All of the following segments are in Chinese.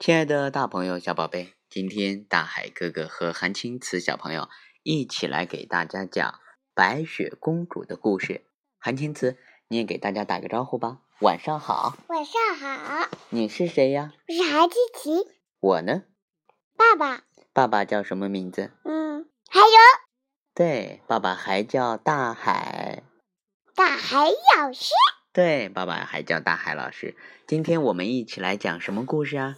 亲爱的大朋友、小宝贝，今天大海哥哥和韩青瓷小朋友一起来给大家讲白雪公主的故事。韩青瓷，你也给大家打个招呼吧。晚上好。晚上好。你是谁呀？我是韩青奇。我呢？爸爸。爸爸叫什么名字？嗯，还有。对，爸爸还叫大海。大海老师。对，爸爸还叫大海老师。今天我们一起来讲什么故事啊？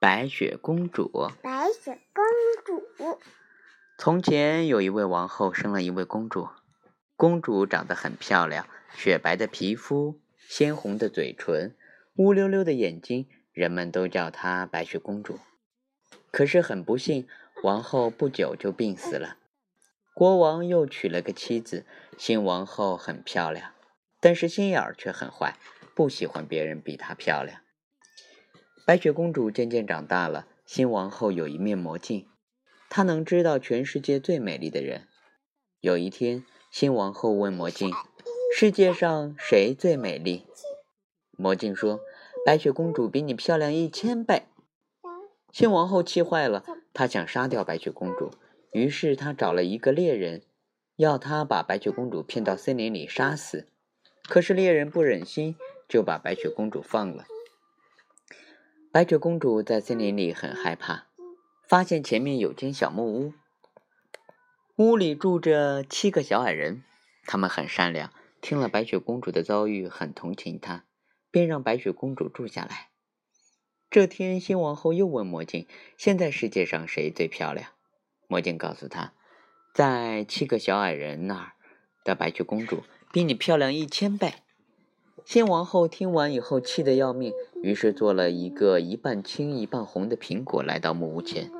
白雪公主。白雪公主。从前有一位王后生了一位公主，公主长得很漂亮，雪白的皮肤，鲜红的嘴唇，乌溜溜的眼睛，人们都叫她白雪公主。可是很不幸，王后不久就病死了。国王又娶了个妻子，新王后很漂亮，但是心眼儿却很坏，不喜欢别人比她漂亮。白雪公主渐渐长大了，新王后有一面魔镜，她能知道全世界最美丽的人。有一天，新王后问魔镜：“世界上谁最美丽？”魔镜说：“白雪公主比你漂亮一千倍。”新王后气坏了，她想杀掉白雪公主。于是她找了一个猎人，要他把白雪公主骗到森林里杀死。可是猎人不忍心，就把白雪公主放了。白雪公主在森林里很害怕，发现前面有间小木屋，屋里住着七个小矮人，他们很善良，听了白雪公主的遭遇，很同情她，便让白雪公主住下来。这天，新王后又问魔镜：“现在世界上谁最漂亮？”魔镜告诉他，在七个小矮人那儿的白雪公主比你漂亮一千倍。新王后听完以后气得要命，于是做了一个一半青一半红的苹果来到木屋前。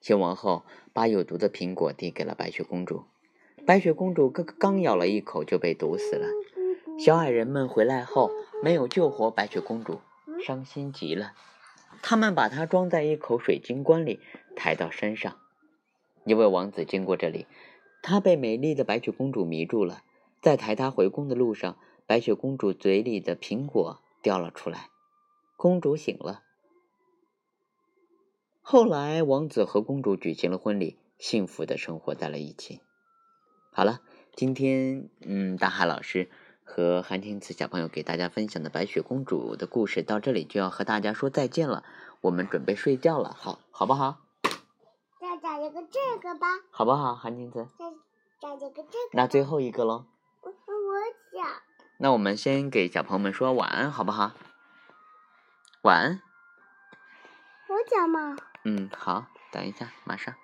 新王后把有毒的苹果递给了白雪公主，白雪公主刚刚咬了一口就被毒死了。小矮人们回来后没有救活白雪公主，伤心极了。他们把她装在一口水晶棺里，抬到山上。一位王子经过这里，他被美丽的白雪公主迷住了。在抬她回宫的路上，白雪公主嘴里的苹果掉了出来，公主醒了。后来，王子和公主举行了婚礼，幸福的生活在了一起。好了，今天嗯，大海老师和韩天慈小朋友给大家分享的白雪公主的故事到这里就要和大家说再见了。我们准备睡觉了，好好不好？再讲一个这个吧，好不好，韩金子？再讲一个这个。那最后一个喽。那我们先给小朋友们说晚安，好不好？晚安。我讲嘛。嗯，好，等一下，马上。